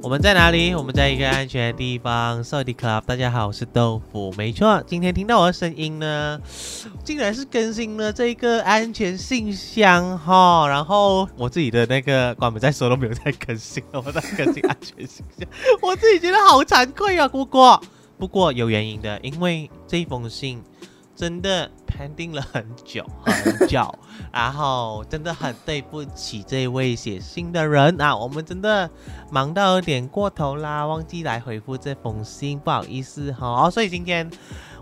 我们在哪里？我们在一个安全的地方。s o d y Club，大家好，我是豆腐。没错，今天听到我的声音呢，竟然是更新了这个安全信箱哈。然后我自己的那个关门在说都没有在更新了，我在更新安全信箱，我自己觉得好惭愧啊。不过，不过有原因的，因为这封信。真的 pending 了很久 很久，然后真的很对不起这位写信的人啊，我们真的忙到有点过头啦，忘记来回复这封信，不好意思哈。所以今天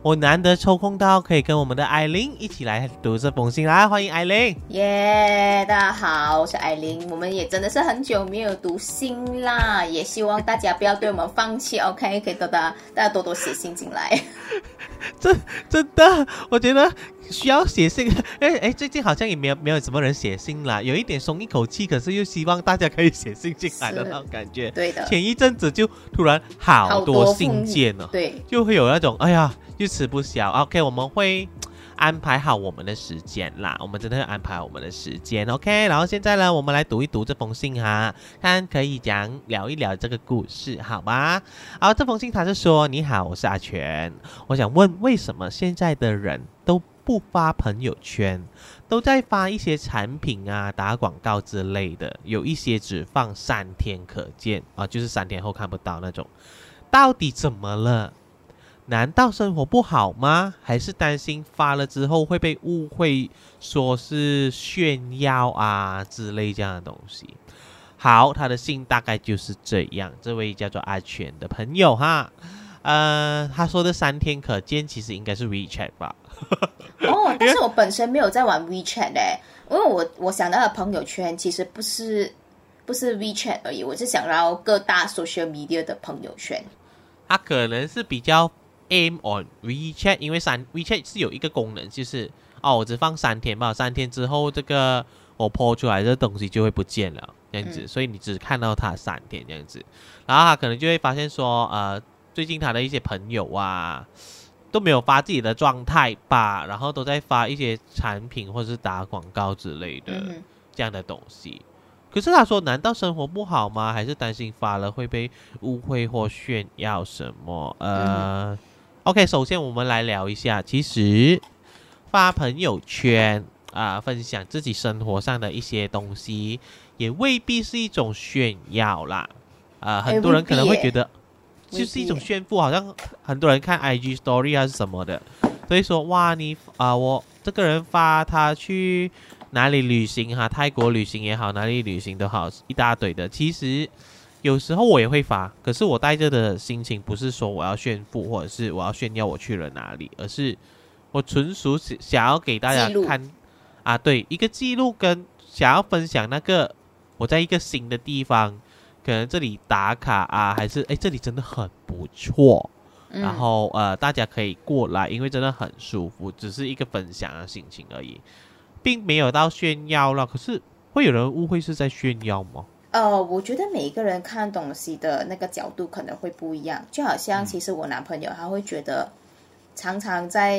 我难得抽空到可以跟我们的艾琳一起来读这封信啦，欢迎艾琳。耶，大家好，我是艾琳，我们也真的是很久没有读信啦，也希望大家不要对我们放弃，OK？可以多多大家多多写信进来。这真的，我觉得需要写信。哎哎，最近好像也没有没有什么人写信了，有一点松一口气，可是又希望大家可以写信进来的那种感觉。对的。前一阵子就突然好多信件了，对，就会有那种哎呀，又吃不消。OK，我们会。安排好我们的时间啦，我们真的会安排我们的时间，OK。然后现在呢，我们来读一读这封信哈，看可以讲聊一聊这个故事，好吗？好，这封信他是说：你好，我是阿全，我想问，为什么现在的人都不发朋友圈，都在发一些产品啊、打广告之类的，有一些只放三天可见啊，就是三天后看不到那种，到底怎么了？难道生活不好吗？还是担心发了之后会被误会，说是炫耀啊之类这样的东西？好，他的信大概就是这样。这位叫做阿全的朋友哈，呃，他说的三天可见，其实应该是 WeChat 吧？哦，但是我本身没有在玩 WeChat 嘞，因为我我想到的朋友圈其实不是不是 WeChat 而已，我是想要各大 social media 的朋友圈。他可能是比较。Aim on WeChat，因为三 WeChat 是有一个功能，就是哦，我只放三天吧，三天之后这个我 po 出来的东西就会不见了，这样子，所以你只看到它三天这样子，然后他可能就会发现说，呃，最近他的一些朋友啊都没有发自己的状态吧，然后都在发一些产品或者是打广告之类的这样的东西。可是他说，难道生活不好吗？还是担心发了会被误会或炫耀什么？呃。OK，首先我们来聊一下，其实发朋友圈啊，分享自己生活上的一些东西，也未必是一种炫耀啦。啊，很多人可能会觉得，就是一种炫富，好像很多人看 IG Story 啊是什么的，所以说哇，你啊，我这个人发他去哪里旅行哈，泰国旅行也好，哪里旅行都好，一大堆的，其实。有时候我也会发，可是我带着的心情不是说我要炫富，或者是我要炫耀我去了哪里，而是我纯属想想要给大家看啊，对，一个记录跟想要分享那个我在一个新的地方，可能这里打卡啊，还是哎这里真的很不错，然后呃大家可以过来，因为真的很舒服，只是一个分享的心情而已，并没有到炫耀了。可是会有人误会是在炫耀吗？呃，我觉得每一个人看东西的那个角度可能会不一样。就好像其实我男朋友他会觉得，常常在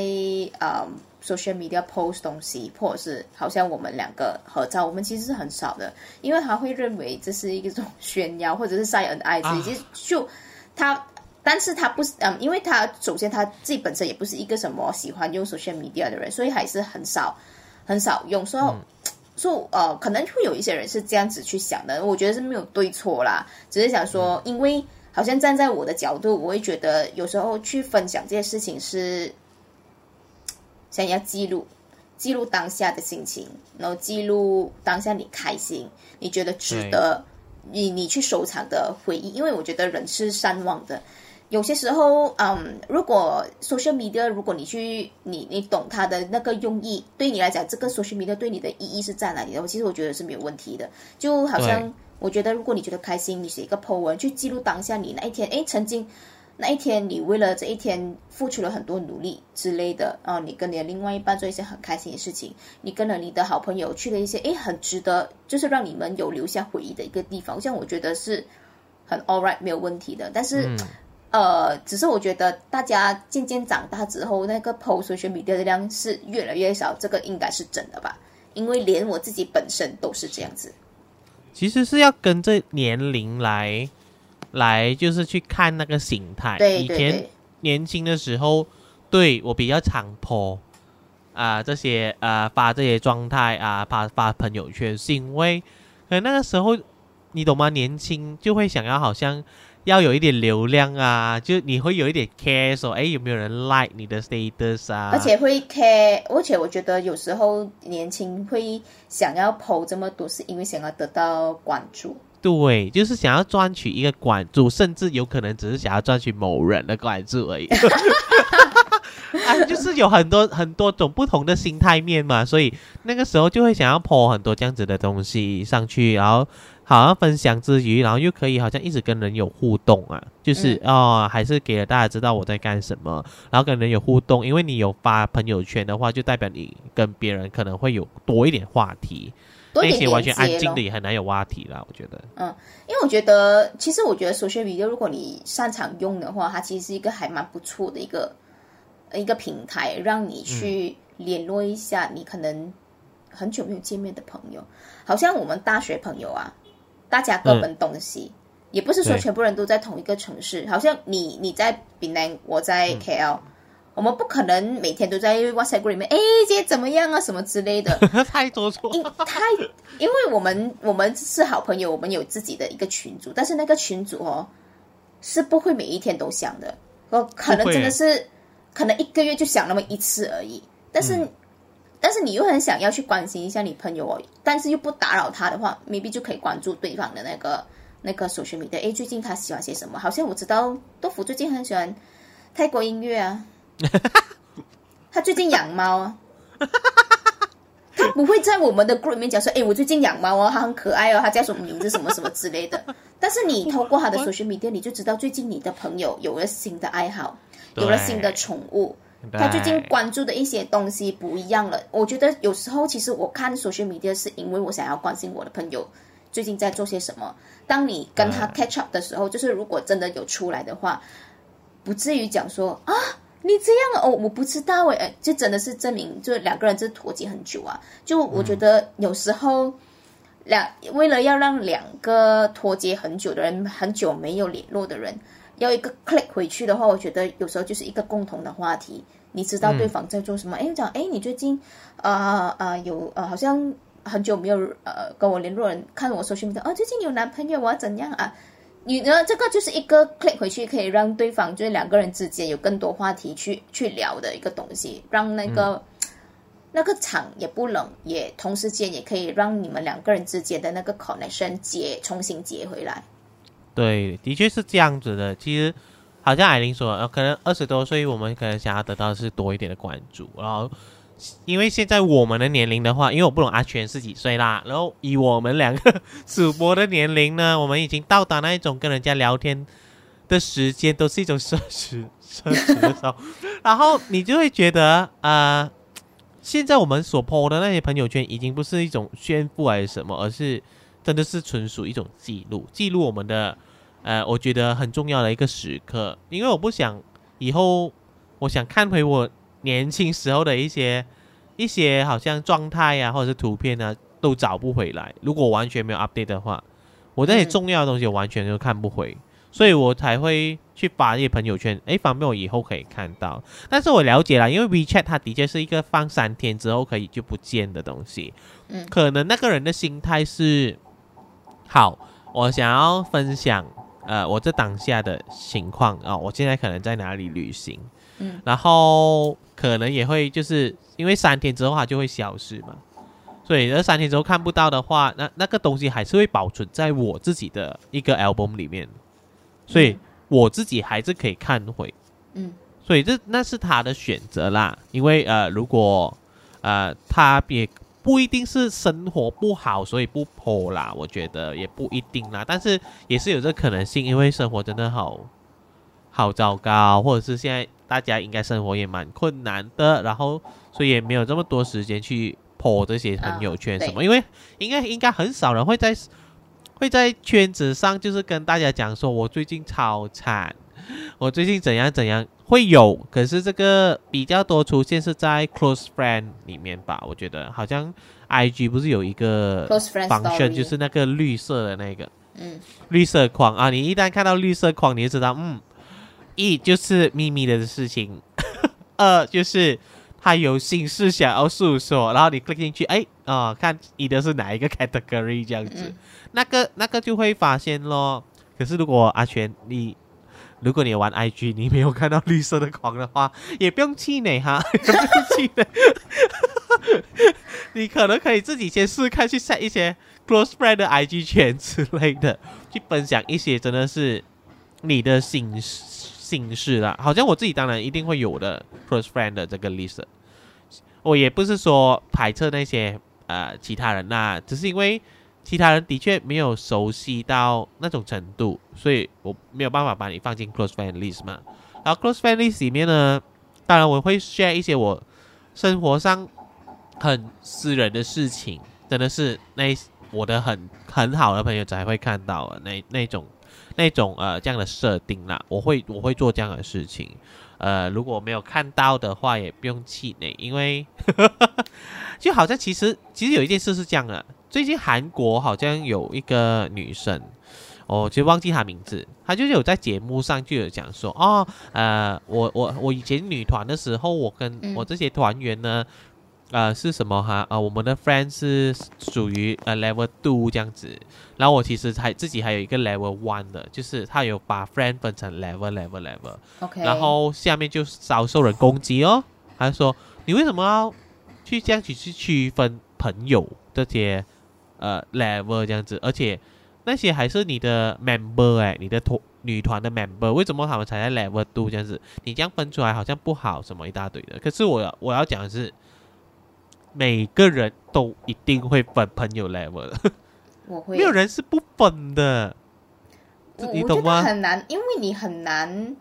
呃 social media post 东西，或者是好像我们两个合照，我们其实是很少的，因为他会认为这是一种炫耀，或者是晒恩爱。其实就他，但是他不是嗯，因为他首先他自己本身也不是一个什么喜欢用 social media 的人，所以还是很少很少用。所以。说呃，可能会有一些人是这样子去想的，我觉得是没有对错啦，只是想说，因为好像站在我的角度，我会觉得有时候去分享这些事情是想要记录记录当下的心情，然后记录当下你开心，你觉得值得你你去收藏的回忆，因为我觉得人是善忘的。有些时候，嗯，如果 social media，如果你去，你你懂它的那个用意，对你来讲，这个 social media 对你的意义是在哪里的？我其实我觉得是没有问题的。就好像我觉得，如果你觉得开心，你写一个 po 文去记录当下你那一天，哎，曾经那一天你为了这一天付出了很多努力之类的啊，你跟你的另外一半做一些很开心的事情，你跟了你的好朋友去了一些哎很值得，就是让你们有留下回忆的一个地方，像我觉得是很 all right 没有问题的，但是。呃，只是我觉得大家渐渐长大之后，那个 post social media 的量是越来越少，这个应该是真的吧？因为连我自己本身都是这样子。其实是要跟着年龄来来就是去看那个形态。对以前年轻的时候，对我比较常 po 啊、这些呃发这些状态啊，发发朋友圈，是因为呃那个时候你懂吗？年轻就会想要好像要有一点流量啊，就你会有一点 care 说，哎有没有人 like 你的 status 啊？而且会 care，而且我觉得有时候年轻会想要 PO 这么多，是因为想要得到关注。对，就是想要赚取一个关注，甚至有可能只是想要赚取某人的关注而已。啊，就是有很多很多种不同的心态面嘛，所以那个时候就会想要 po 很多这样子的东西上去，然后好像分享之余，然后又可以好像一直跟人有互动啊，就是、哦，还是给了大家知道我在干什么，然后跟人有互动，因为你有发朋友圈的话，就代表你跟别人可能会有多一点话题，那多一点些完全安静的也很难有话题啦，我觉得。嗯因为我觉得，其实我觉得 social media 如果你擅长用的话，它其实是一个还蛮不错的一个一个平台，让你去联络一下你可能很久没有见面的朋友。好像我们大学朋友啊，大家各奔东西，也不是说全部人都在同一个城市。好像你你在槟南，我在 KL，、我们不可能每天都在 WhatsApp group 里面，哎，今天怎么样啊，什么之类的。太多错，因太，因为我们我们是好朋友，我们有自己的一个群组，但是那个群组哦，是不会每一天都想的，哦，可能真的是，可能一个月就想那么一次而已。但是，嗯但是你又很想要去关心一下你朋友哦，但是又不打扰他的话，maybe 就可以关注对方的那个那个 social media。诶，最近他喜欢些什么？好像我知道豆腐最近很喜欢泰国音乐啊，他最近养猫啊。他不会在我们的 group 里面讲说，哎，我最近养猫哦，它很可爱哦，它叫什么名字，什么什么之类的。但是你透过他的 social media，你就知道最近你的朋友有了新的爱好，有了新的宠物，他最近关注的一些东西不一样了。我觉得有时候其实我看 social media 是因为我想要关心我的朋友最近在做些什么。当你跟他 catch up 的时候，就是如果真的有出来的话，不至于讲说啊。你这样哦，我不知道哎，就真的是证明，就两个人是脱节很久啊。就我觉得有时候两为了要让两个脱节很久的人，很久没有联络的人，要一个 click 回去的话，我觉得有时候就是一个共同的话题。你知道对方在做什么？哎、讲哎，你最近啊啊、有呃，好像很久没有呃跟我联络人，看我 social media，哦，最近有男朋友我要，怎样啊？你呢？这个就是一个 click 回去，可以让对方就是两个人之间有更多话题去去聊的一个东西，让那个、那个场也不冷，也同时间也可以让你们两个人之间的那个 connection 接重新接回来。对，的确是这样子的。其实，好像艾琳说，呃，可能二十多岁，我们可能想要得到的是多一点的关注。然后，因为现在我们的年龄的话，因为我不懂阿全是几岁啦。然后以我们两个主播的年龄呢，我们已经到达那一种跟人家聊天的时间，都是一种奢侈奢侈的时候。然后你就会觉得，呃，现在我们所 PO 的那些朋友圈，已经不是一种炫富还是什么，而是真的是纯属一种记录，记录我们的。呃，我觉得很重要的一个时刻，因为我不想以后，我想看回我年轻时候的一些一些好像状态呀、或者是图片啊，都找不回来。如果完全没有 update 的话，我那些嗯重要的东西我完全就看不回，所以我才会去发一些朋友圈，诶，方便我以后可以看到。但是我了解了，因为 WeChat 它的确是一个放三天之后可以就不见的东西，嗯可能那个人的心态是好，我想要分享。呃，我这当下的情况啊、我现在可能在哪里旅行，嗯，然后可能也会就是因为三天之后它就会消失嘛，所以这三天之后看不到的话，那那个东西还是会保存在我自己的一个 album 里面，所以我自己还是可以看回，嗯，所以这那是他的选择啦，因为呃，如果呃他也不一定是生活不好，所以不剖啦，我觉得也不一定啦，但是也是有这可能性，因为生活真的好好糟糕，或者是现在大家应该生活也蛮困难的，然后所以也没有这么多时间去剖这些朋友圈什么，对。因为应该应该很少人会在会在圈子上就是跟大家讲说我最近超惨，我最近怎样怎样会有，可是这个比较多出现是在 close friend 里面吧，我觉得好像 IG 不是有一个 close friend function 就是那个绿色的那个，嗯绿色框啊，你一旦看到绿色框，你就知道，嗯，一就是秘密的事情，二就是他有心事想要诉说，然后你 click 进去，哎啊、看你的是哪一个 category 这样子，嗯那个那个就会发现咯。可是如果阿全你。如果你玩 IG，你没有看到绿色的框的话，也不用气馁哈，也不用气馁。你可能可以自己先试看，去 set 一些 close friend 的 IG 圈之类的，去分享一些真的是你的心事心事啦。好像我自己当然一定会有的 close friend 的这个 list，我也不是说排斥那些呃其他人啦，只是因为其他人的确没有熟悉到那种程度，所以我没有办法把你放进 close friend list 嘛。然后 close friend list 里面呢，当然我会 share 一些我生活上很私人的事情，真的是那我的很很好的朋友才会看到的那那种那种呃这样的设定啦。我会我会做这样的事情，呃，如果没有看到的话，也不用气馁，因为 就好像其实其实有一件事是这样的，最近韩国好像有一个女生。哦，其实忘记她名字，她就是有在节目上就有讲说，哦，呃，我我我以前女团的时候，我跟嗯我这些团员呢，呃，是什么哈？呃，我们的 friend 是属于呃 level two 这样子，然后我其实还自己还有一个 level one 的，就是她有把 friend 分成 level level level，，OK，然后下面就遭受人攻击哦。他说你为什么要去这样子去区分朋友这些呃 level 这样子，而且那些还是你的 member 哎，你的团女团的 member，为什么他们才在 level two 这样子？你这样分出来好像不好，什么一大堆的。可是我要我要讲的是，每个人都一定会分朋友 level 的，我会没有人是不分的。你懂吗？很难，因为你很难，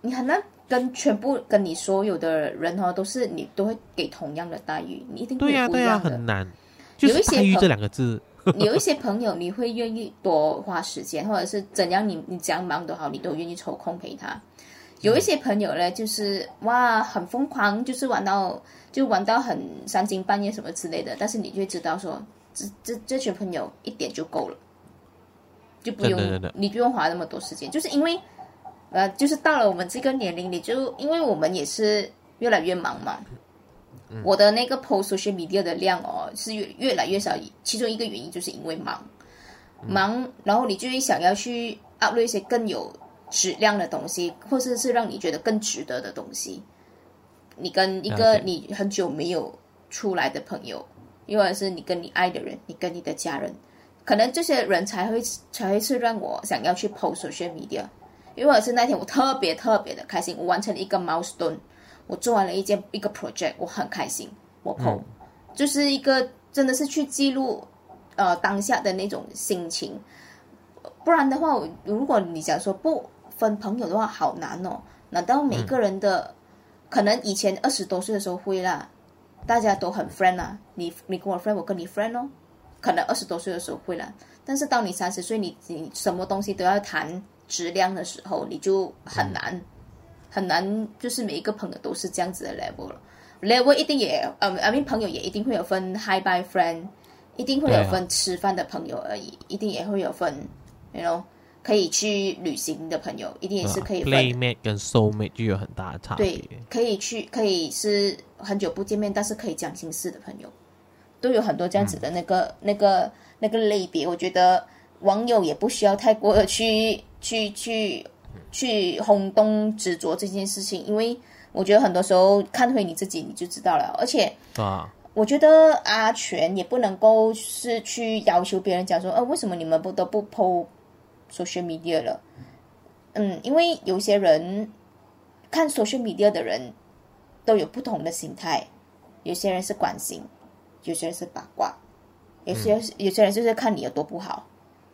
你很难跟全部跟你所有的人哦，都是你都会给同样的待遇，你一定对呀、对呀。很难。就是有一些这两个字，有一些朋友，你会愿意多花时间，或者是怎样你，你怎样忙都好，你都愿意抽空陪他。有一些朋友呢，就是哇，很疯狂，就是玩到就玩到很三更半夜什么之类的，但是你就会知道说，这这这群朋友一点就够了，就不用你不用花那么多时间，就是因为呃，就是到了我们这个年龄，你就因为我们也是越来越忙嘛。我的那个 post social media 的量哦是越越来越少，其中一个原因就是因为忙，忙，然后你就会想要去 upload 一些更有质量的东西，或者是让你觉得更值得的东西。你跟一个你很久没有出来的朋友，又或者是你跟你爱的人，你跟你的家人，可能这些人才会才会是让我想要去 post social media。因为是那天我特别特别的开心，我完成了一个 milestone，我做完了一件一个 project，我很开心，我 PO，、就是一个真的是去记录呃当下的那种心情。不然的话，我如果你讲说不分朋友的话，好难哦。难道每个人的、可能以前二十多岁的时候会啦，大家都很 friend 啊，你你跟我 friend，我跟你 friend 哦，可能二十多岁的时候会啦。但是到你三十岁，你你什么东西都要谈质量的时候，你就很难、很难，就是每一个朋友都是这样子的 level 了。level 一定也，呃，I mean 朋友也一定会有分 high by friend，一定会有分吃饭的朋友而已，一定也会有分，you know，可以去旅行的朋友，一定也是可以 playmate 跟 soulmate 就有很大的差别对。，可以去，可以是很久不见面，但是可以讲心事的朋友，都有很多这样子的那个、那个、那个类别。我觉得网友也不需要太过的去去去去轰动执着这件事情，因为我觉得很多时候看回你自己你就知道了，而且。啊，我觉得阿全也不能够是去要求别人讲说，呃，为什么你们不都不 PO social media 了？嗯，因为有些人看 social media 的人都有不同的心态，有些人是关心，有些人是八卦，有些、有些人就是看你有多不好。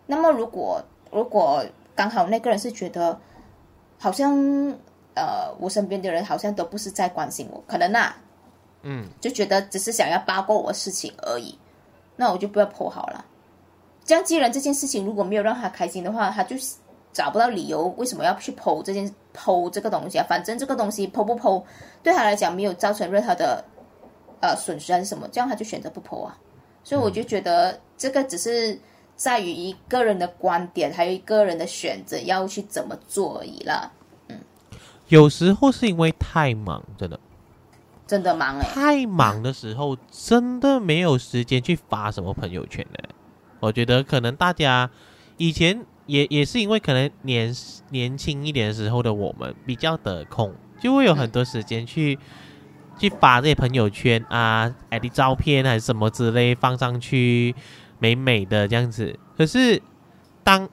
那么如果如果刚好那个人是觉得好像呃我身边的人好像都不是在关心我，可能啊嗯，就觉得只是想要八卦我的事情而已，那我就不要剖好了。这样既然这件事情如果没有让他开心的话，他就找不到理由为什么要去剖这件剖这个东西啊？反正这个东西剖不剖对他来讲没有造成任何的呃损失还是什么，这样他就选择不剖啊。所以我就觉得这个只是在于一个人的观点，还有一个人的选择要去怎么做而已啦。有时候是因为太忙，真的真的忙哎、太忙的时候，真的没有时间去发什么朋友圈的。我觉得可能大家以前也也是因为可能年年轻一点的时候的我们比较得空，就会有很多时间去、去发这些朋友圈啊、edit 照片还是什么之类放上去，美美的这样子。可是当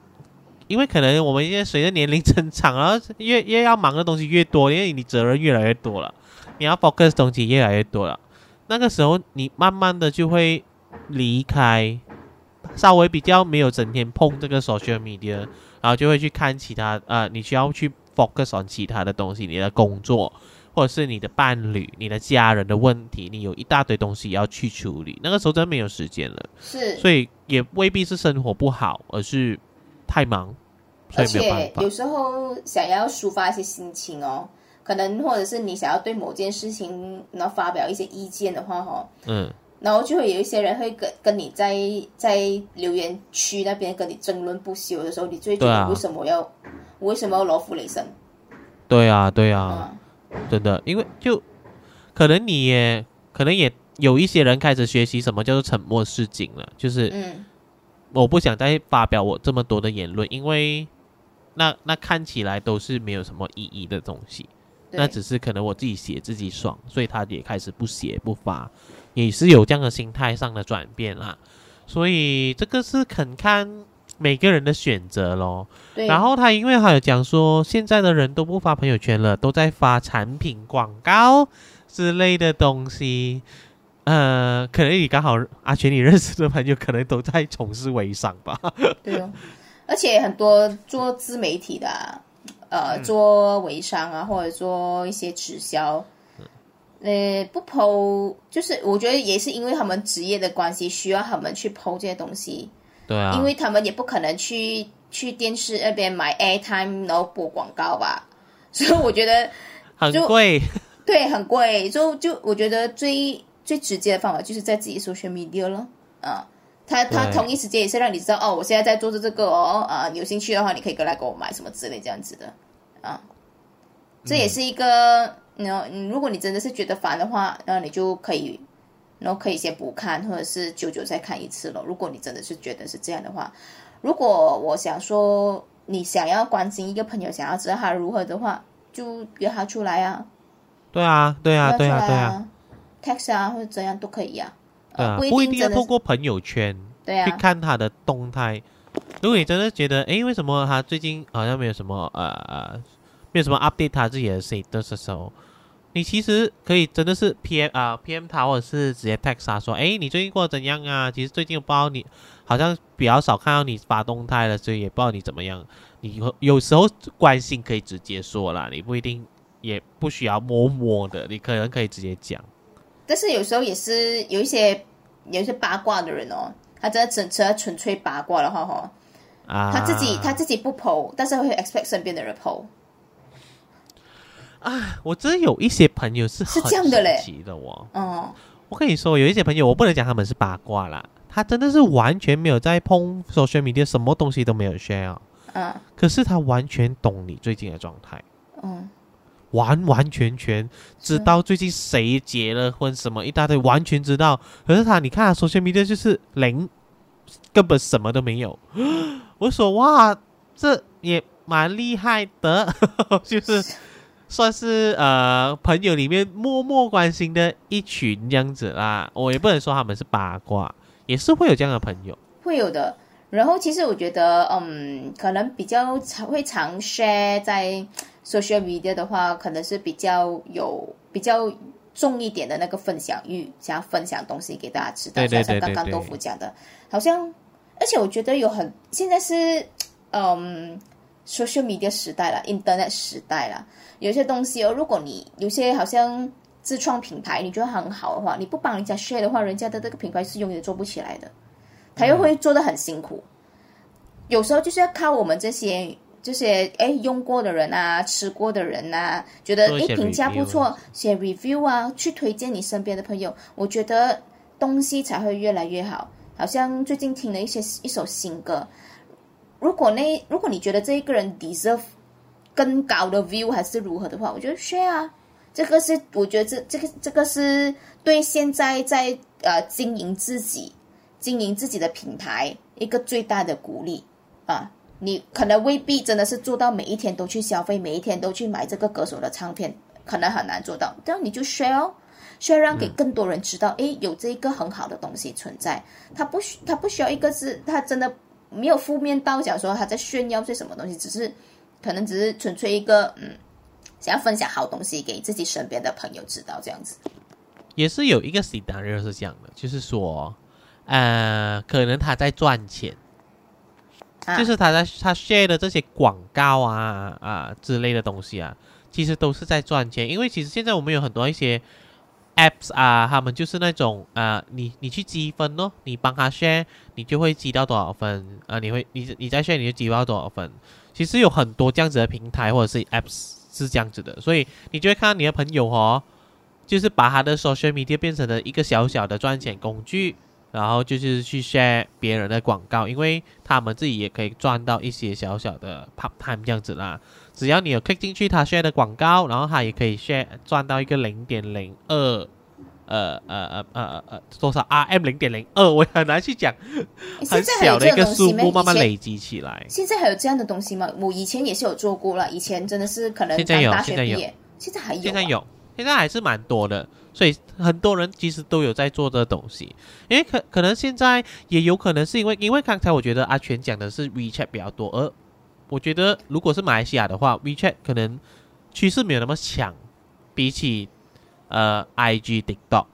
因为可能我们现在随着年龄增长，然后越越要忙的东西越多，因为你责任越来越多了，你要 focus 东西越来越多了。那个时候，你慢慢的就会离开，稍微比较没有整天碰这个 social media，然后就会去看其他呃，你需要去 focus on 其他的东西，你的工作，或者是你的伴侣、你的家人的问题，你有一大堆东西要去处理。那个时候真的没有时间了，是，所以也未必是生活不好，而是太忙，所而以没有办法且有。时候想要抒发一些心情哦，可能或者是你想要对某件事情然后发表一些意见的话哦，嗯，然后就会有一些人会跟跟你在在留言区那边跟你争论不休的时候，你就会觉对啊得为什么要、我为什么要罗弗雷森？对啊，对啊。嗯，真的，因为就可能你也可能也有一些人开始学习什么叫做沉默是金了，就是嗯，我不想再发表我这么多的言论，因为那那看起来都是没有什么意义的东西，那只是可能我自己写自己爽，所以他也开始不写不发，也是有这样的心态上的转变啦，所以这个是肯看每个人的选择咯。对，然后他因为还有讲说，现在的人都不发朋友圈了，都在发产品广告之类的东西。呃，可能你刚好阿全你认识的朋友可能都在从事微商吧。对哦，而且很多做自媒体的、呃，做微商啊，或者做一些直销，呃，不剖，就是我觉得也是因为他们职业的关系，需要他们去剖这些东西，对啊，因为他们也不可能去去电视那边买 airtime 然后播广告吧，所以我觉得很就贵。对很贵，就就我觉得最最直接的方法就是在自己 social media 了，啊。他他同一时间也是让你知道哦，我现在在做着这个哦，啊，有兴趣的话你可以过来给我买什么之类这样子的，啊，这也是一个，然后嗯如果你真的是觉得烦的话，那你就可以，然后可以先不看，或者是久久再看一次了。如果你真的是觉得是这样的话，如果我想说你想要关心一个朋友，想要知道他如何的话，就约他出来啊，对啊，对啊，对啊，对啊，啊，text 啊或者怎样都可以啊，对啊，不不一定要透过朋友圈去对啊，看他的动态。如果你真的觉得，哎，为什么他最近好像没有什么呃，没有什么 update 他自己的 status 的时候，你其实可以真的是 PM 啊、PM 他，或者是直接 text 他说，哎，你最近过得怎样啊？其实最近我不知道你好像比较少看到你发动态了，所以也不知道你怎么样。你有有时候关心可以直接说啦，你不一定也不需要摸摸的，你可能可以直接讲。但是有时候也是有一些有一些八卦的人哦，他真的只只要纯粹八卦的话哦，啊，他自己他自己不剖，但是会 expect 身边的人剖。我真的有一些朋友是是很这样的嘞。神奇的哦。嗯，我跟你说，有一些朋友，我不能讲他们是八卦啦，他真的是完全没有在碰 social media，什么东西都没有 share，啊嗯。可是他完全懂你最近的状态，嗯，完完全全知道最近谁结了婚，什么一大堆，完全知道。可是他，你看他 social media 就是零，根本什么都没有。我说哇，这也蛮厉害的，就是算是呃朋友里面默默关心的一群这样子啦。我也不能说他们是八卦，也是会有这样的朋友。会有的。然后其实我觉得，嗯，可能比较常会常 share 在 social media 的话，可能是比较有比较重一点的那个分享欲，想要分享东西给大家知道。对对就像刚刚豆腐讲的，好像，而且我觉得有很现在是，嗯，social media 时代了，internet 时代了，有些东西哦，如果你有些好像自创品牌，你觉得很好的话，你不帮人家 share 的话，人家的这个品牌是永远做不起来的。他又会做的很辛苦。有时候就是要靠我们这些这些哎用过的人啊，吃过的人啊，觉得做一些哎评价不错，写 review 啊，去推荐你身边的朋友，我觉得东西才会越来越好。好像最近听了一些一首新歌，如果那如果你觉得这一个人 deserve 更高的 view 还是如何的话，我觉得 share 啊，这个是我觉得这这个这个是对现在在呃经营自己经营自己的品牌一个最大的鼓励啊。你可能未必真的是做到每一天都去消费，每一天都去买这个歌手的唱片，可能很难做到。这样你就 share。需要让给更多人知道，诶，有这一个很好的东西存在。他不需，他不需要一个是，他真的没有负面到讲说他在炫耀些什么东西，只是可能只是纯粹一个嗯，想要分享好东西给自己身边的朋友知道这样子。也是有一个 scenario 是这样的，就是说，呃，可能他在赚钱，就是他在他 share 的这些广告啊啊之类的东西啊，其实都是在赚钱，因为其实现在我们有很多一些。Apps 啊，他们就是那种啊，你你去积分哦，你帮他 share，你就会积到多少分啊？你会你你再 share 你就积到多少分？其实有很多这样子的平台或者是 apps 是这样子的，所以你就会看到你的朋友哦，就是把他的 social media 变成了一个小小的赚钱工具，然后就是去 share 别人的广告，因为他们自己也可以赚到一些小小的 part time 这样子啦。只要你有 click 进去他 share 的广告，然后他也可以 share 赚到一个零点零二，呃呃呃呃呃多少 RM 零点零二，我很难去讲，很小的一个数目慢慢累积起来。现在还有这样的东西吗？我以前也是有做过了，以前真的是可能刚大学毕业，现在还有，现在有，现在还是蛮多的，所以很多人其实都有在做这东西，因为可可能现在也有可能是因为，因为刚才我觉得阿全讲的是 WeChat 比较多，而我觉得，如果是马来西亚的话，WeChat 可能趋势没有那么强，比起呃 IG、TikTok，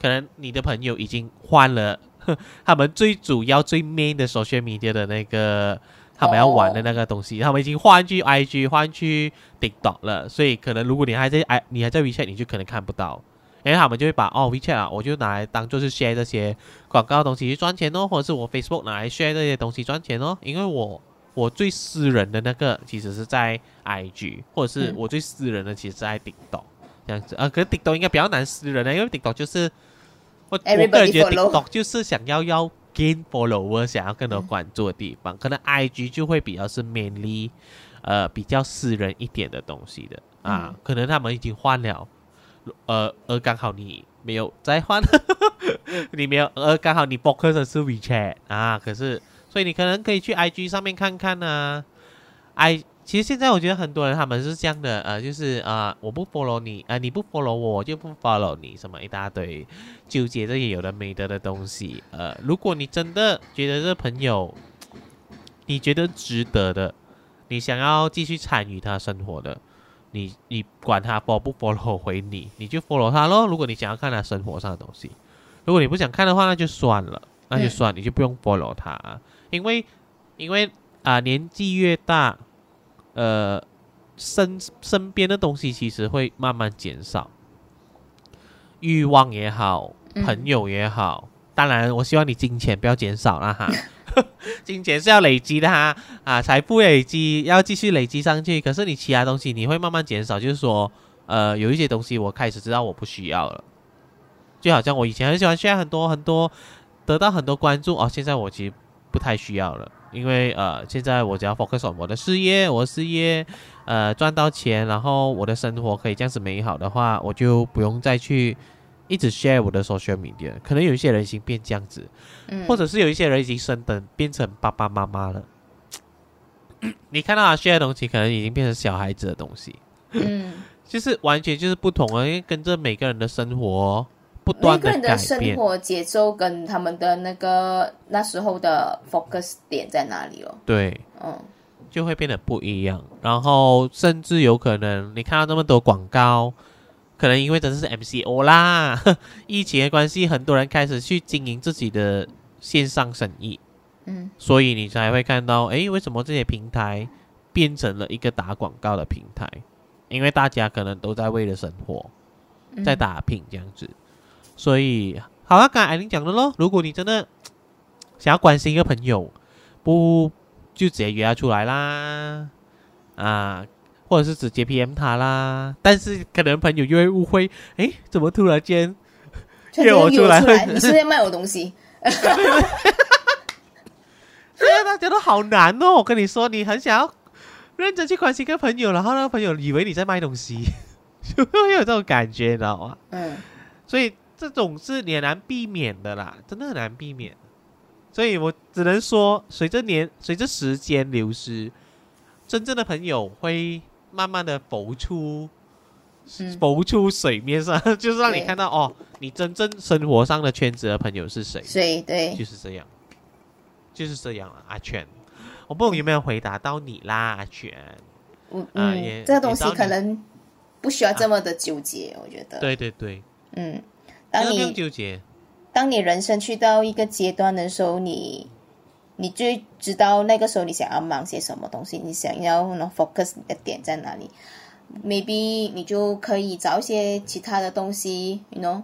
可能你的朋友已经换了 他们最主要、最 main 的 social media 的那个他们要玩的那个东西，他们已经换去 IG、换去 TikTok 了，所以可能如果你还在 I，你还在 WeChat，你就可能看不到，因为他们就会把哦 WeChat 啊，我就拿来当做是 share 这些广告东西去赚钱哦，或者是我 Facebook 拿来 share 这些东西赚钱哦，因为我。我最私人的那个其实是在 IG，或者是我最私人的其实在 TikTok 这样子啊。可是 TikTok 应该比较难私人的，因为 TikTok 就是我我个人觉得 TikTok 就是想要要 gain follower，想要更多关注的地方。可能 IG 就会比较是 mainly 呃比较私人一点的东西的啊。可能他们已经换了，呃，而刚好你没有再换，你没有，而刚好你 focus 的是 WeChat 啊。可是。所以你可能可以去 IG 上面看看呢。I 其实现在我觉得很多人他们是这样的，呃，就是啊，我不 follow 你，呃，你不 follow 我，我就不 follow 你，什么一大堆纠结这些有的没的的东西。呃，如果你真的觉得这朋友你觉得值得的，你想要继续参与他生活的，你你管他 follow 不 follow 回你，你就 follow 他咯。如果你想要看他生活上的东西，如果你不想看的话，那就算了，那就算，你就不用 follow 他。因为，因为啊，年纪越大，呃，身身边的东西其实会慢慢减少，欲望也好，朋友也好，当然，我希望你金钱不要减少了哈，金钱是要累积的哈，啊，财富累积要继续累积上去，可是你其他东西你会慢慢减少，就是说，呃，有一些东西我开始知道我不需要了，就好像我以前很喜欢，现在很多很多得到很多关注哦，现在我其实。不太需要了，因为呃，现在我只要 focus on 我的事业，我的事业呃赚到钱，然后我的生活可以这样子美好的话，我就不用再去一直 share 我的 social media。可能有一些人已经变这样子，或者是有一些人已经升等变成爸爸妈妈了。你看到他 share 的东西，可能已经变成小孩子的东西，嗯，就是完全就是不同了，因为跟着每个人的生活。每个人的生活节奏跟他们的那个那时候的 focus 点在哪里哦？对，嗯，就会变得不一样。然后甚至有可能你看到那么多广告，可能因为真的是 MCO 啦，疫情的关系，很多人开始去经营自己的线上生意，嗯，所以你才会看到，哎，为什么这些平台变成了一个打广告的平台？因为大家可能都在为了生活在打拼这样子。所以，好啊，刚才艾琳讲的咯。如果你真的 想要关心一个朋友，不就直接约他出来啦，啊，或者是直接 PM 他啦。但是可能朋友就会误会，哎，怎么 突然间约我出来？你是在卖我东西？现在大家都好难哦，我跟你说，你很想要认真去关心一个朋友，然后那个朋友以为你在卖东西，就会有这种感觉，你知道吗？嗯，所以这种是你很难避免的啦，真的很难避免。所以我只能说，随着年随着时间流失，真正的朋友会慢慢的浮出。嗯浮出水面上，就是让你看到哦，你真正生活上的圈子的朋友是谁，谁对就是这样，就是这样了。阿全，我不懂有没有回答到你啦，阿全。我啊也嗯，这个东西可能不需要这么的纠结，我觉得。对对对，嗯，当你纠结。当你人生去到一个阶段的时候，你你最知道那个时候你想要忙些什么东西，你想要能 focus 你的点在哪里？maybe 你就可以找一些其他的东西，you know，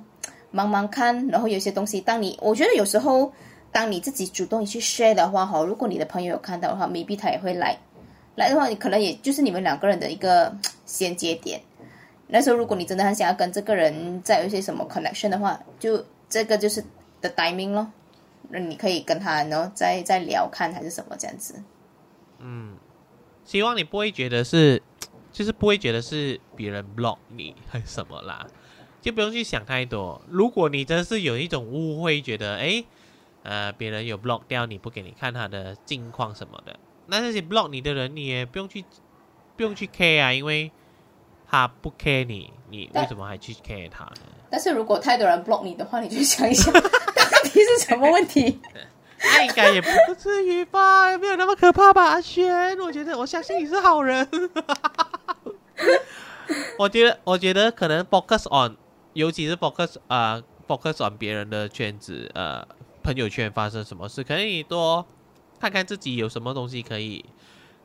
忙忙看，然后有些东西，当你我觉得有时候当你自己主动去 share 的话，哈，如果你的朋友有看到的话，maybe 他也会来，来的话，你可能也就是你们两个人的一个 衔接点。那时候，如果你真的很想要跟这个人再有一些什么 connection 的话，就这个就是 the timing 咯。那你可以跟他然后再再聊看还是什么这样子。嗯希望你不会觉得是，就是不会觉得是别人 block 你还是什么啦，就不用去想太多。如果你真是有一种误会，觉得诶，呃，别人有 block 掉你不给你看他的近况什么的，那那些 block 你的人，你也不用去不用去 care 啊，因为他不 care 你，你为什么还去 care 他呢？但是如果太多人 block 你的话，你就想一想，到底是什么问题？那应该也不至于吧，没有那么可怕吧，阿轩。我觉得，我相信你是好人。我觉得，我觉得可能 focus on，尤其是 focus 啊、focus on 别人的圈子，呃，朋友圈发生什么事，可以多看看自己有什么东西可以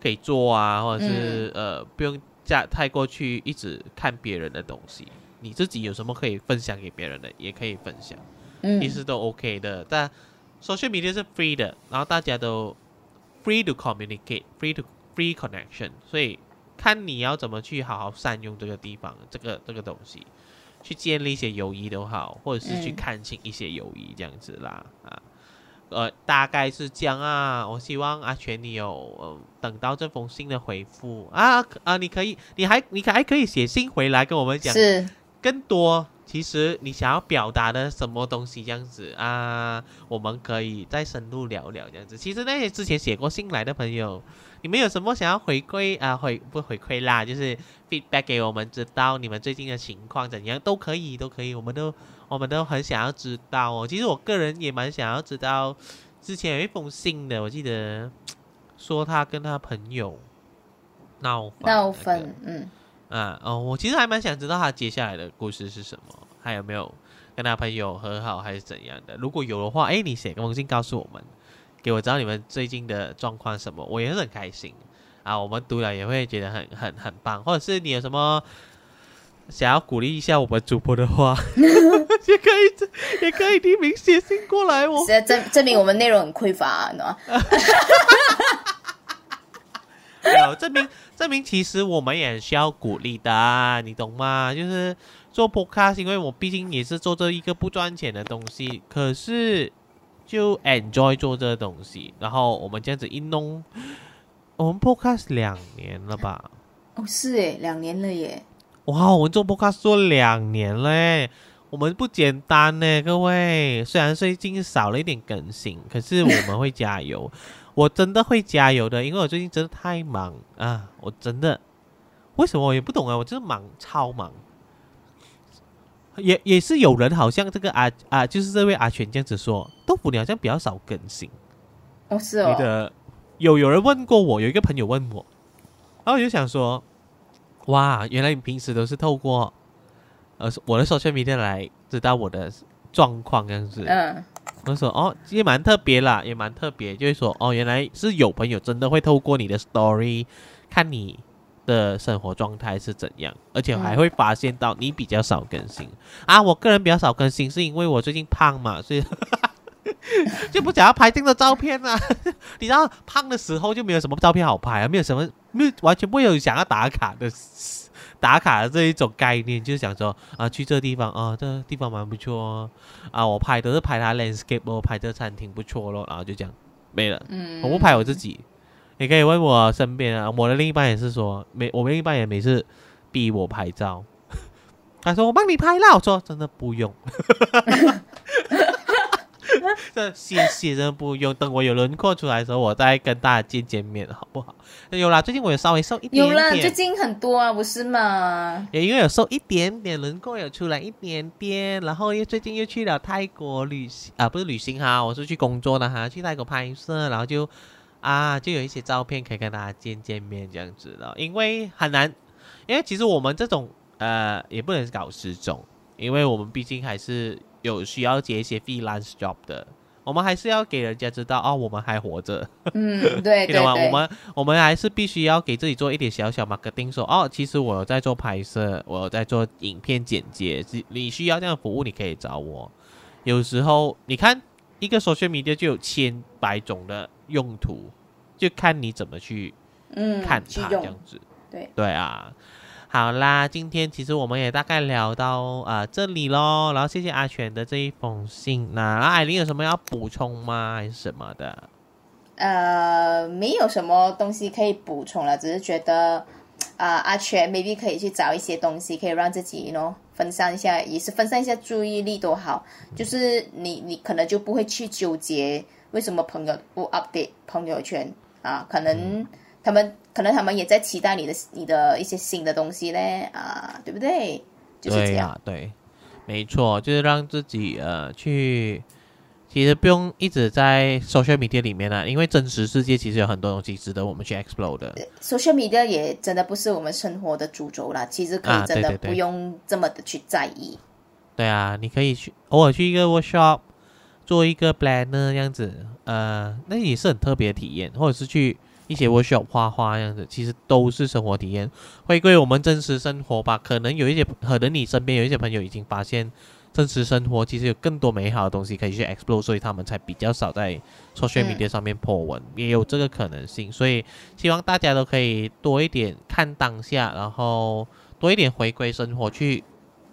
可以做啊，或者是、呃，不用加太过去一直看别人的东西，你自己有什么可以分享给别人的，也可以分享。嗯其实都 OK 的。但 social media 是 free 的，然后大家都 free to communicate，free to free connection，所以看你要怎么去好好善用这个地方，这个这个东西，去建立一些友谊都好，或者是去嗯看清一些友谊这样子啦啊。呃，大概是这样啊。我希望阿全你有呃等到这封信的回复啊啊，你可以，你还你还可以写信回来跟我们讲是更多，其实你想要表达的什么东西这样子啊，我们可以再深入聊聊这样子。其实那些之前写过信来的朋友，你们有什么想要回馈啊？回不回馈啦，就是 feedback 给我们知道你们最近的情况怎样，都可以，都可以，我们都我们都很想要知道哦。其实我个人也蛮想要知道，之前有一封信的，我记得说他跟他朋友闹闹分，嗯，啊哦，我其实还蛮想知道他接下来的故事是什么，还有没有跟他朋友和好，还是怎样的？如果有的话，哎，你写个封信告诉我们，给我知道你们最近的状况什么，我也是很开心啊。我们读了也会觉得很很很棒，或者是你有什么想要鼓励一下我们主播的话，也可以也可以匿名写信过来哦。是证证明我们内容很匮乏，你知道吗？有证明证明，其实我们也很需要鼓励的啊，你懂吗？就是做 podcast，因为我毕竟也是做这一个不赚钱的东西，可是就 enjoy 做这个东西。然后我们这样子一弄，我们 podcast 两年了吧？哦，是诶，两年了耶。哇，我们做 podcast 做两年了诶，我们不简单呢，各位。虽然最近少了一点更新，可是我们会加油，我真的会加油的，因为我最近真的太忙啊！我真的，为什么我也不懂啊？我真的忙，超忙。也也是有人好像这个啊啊，就是这位阿全这样子说，豆腐你好像比较少更新。哦，是哦你，的有有人问过我，有一个朋友问我，然后我就想说，哇，原来你平时都是透过呃我的 social media 来知道我的状况这样子。嗯，我说哦，也蛮特别啦，也蛮特别，就是说哦，原来是有朋友真的会透过你的 story 看你的生活状态是怎样，而且还会发现到你比较少更新、啊。我个人比较少更新，是因为我最近胖嘛，所以 就不想要拍这样的照片啊。你知道胖的时候就没有什么照片好拍啊，没有什么没有完全不会有想要打卡的打卡的这一种概念，就是想说啊，去这个地方啊，这个地方蛮不错哦，啊，我拍都是拍它 landscape 哦，拍这餐厅不错咯，然后就这样没了。嗯，我不拍我自己，你可以问我身边啊，我的另一半也是说，每我们另一半也每次逼我拍照，他说我帮你拍啦，我说真的不用。这谢谢，真的不用。等我有轮廓出来的时候，我再跟大家见见面，好不好？有啦，最近我有稍微瘦一点有啦，最近很多啊，不是吗？也因为有瘦一点点，轮廓有出来一点点，然后又最近又去了泰国旅行啊，不是旅行哈，我是去工作的哈，去泰国拍摄，然后就啊，就有一些照片可以跟大家见见面这样子的，因为很难，因为其实我们这种呃也不能搞失踪，因为我们毕竟还是有需要接一些 freelance job 的。我们还是要给人家知道哦，我们还活着，嗯，对 记得吗？对对，我们我们还是必须要给自己做一点小小 marketing，说哦，其实我有在做拍摄，我有在做影片剪接，你你需要这样的服务，你可以找我。有时候你看一个 social media 就有千百种的用途，就看你怎么去嗯，看它这样，子。对对啊，好啦，今天其实我们也大概聊到啊、呃这里喽，然后谢谢阿全的这一封信那然后艾琳有什么要补充吗？还是什么的？呃，没有什么东西可以补充了，只是觉得啊、阿全 maybe 可以去找一些东西，可以让自己 know 分散一下，也是分散一下注意力都好。就是你你可能就不会去纠结为什么朋友不 update 朋友圈啊，可能他们可能他们也在期待你的你的一些新的东西嘞啊，对不对？就是这样。对，没错，就是让自己呃去，其实不用一直在 social media 里面了，因为真实世界其实有很多东西值得我们去 explore 的。social media 也真的不是我们生活的主轴啦，其实可啊以真的对对对不用这么的去在意。对啊，你可以去偶尔去一个 workshop 做一个 planner 这样子，呃，那也是很特别的体验，或者是去一些 workshop 画画这样子，其实都是生活体验，回归我们真实生活吧。可能有一些，可能你身边有一些朋友已经发现。真实生活其实有更多美好的东西可以去 explore，所以他们才比较少在 social 嗯 media 上面破文，也有这个可能性。所以希望大家都可以多一点看当下，然后多一点回归生活，去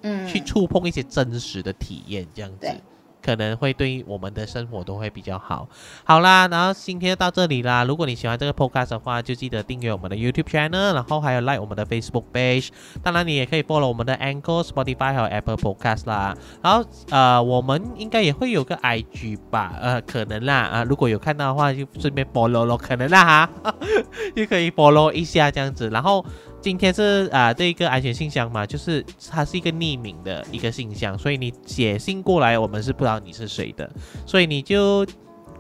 嗯，去触碰一些真实的体验，这样子对可能会对我们的生活都会比较好。好啦，然后今天就到这里啦。如果你喜欢这个 podcast 的话，就记得订阅我们的 YouTube channel，然后还有 like 我们的 Facebook page。当然，你也可以 follow 我们的 Anchor、Spotify 还有 Apple Podcast 啦。然后呃，我们应该也会有个 IG 吧？呃，可能啦啊、如果有看到的话，就顺便 follow 咯，可能啦哈，就可以 follow 一下这样子。然后今天是啊、这一个安全信箱嘛，就是它是一个匿名的一个信箱，所以你写信过来，我们是不知道你是谁的，所以你就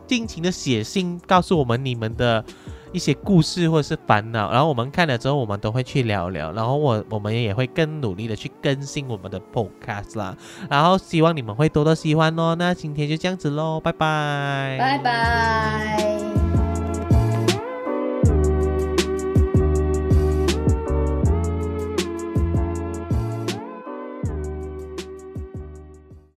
尽情的写信告诉我们你们的一些故事或者是烦恼，然后我们看了之后，我们都会去聊聊，然后我我们也会更努力的去更新我们的 podcast 啦，然后希望你们会多多喜欢哦。那今天就这样子喽，拜拜，拜拜。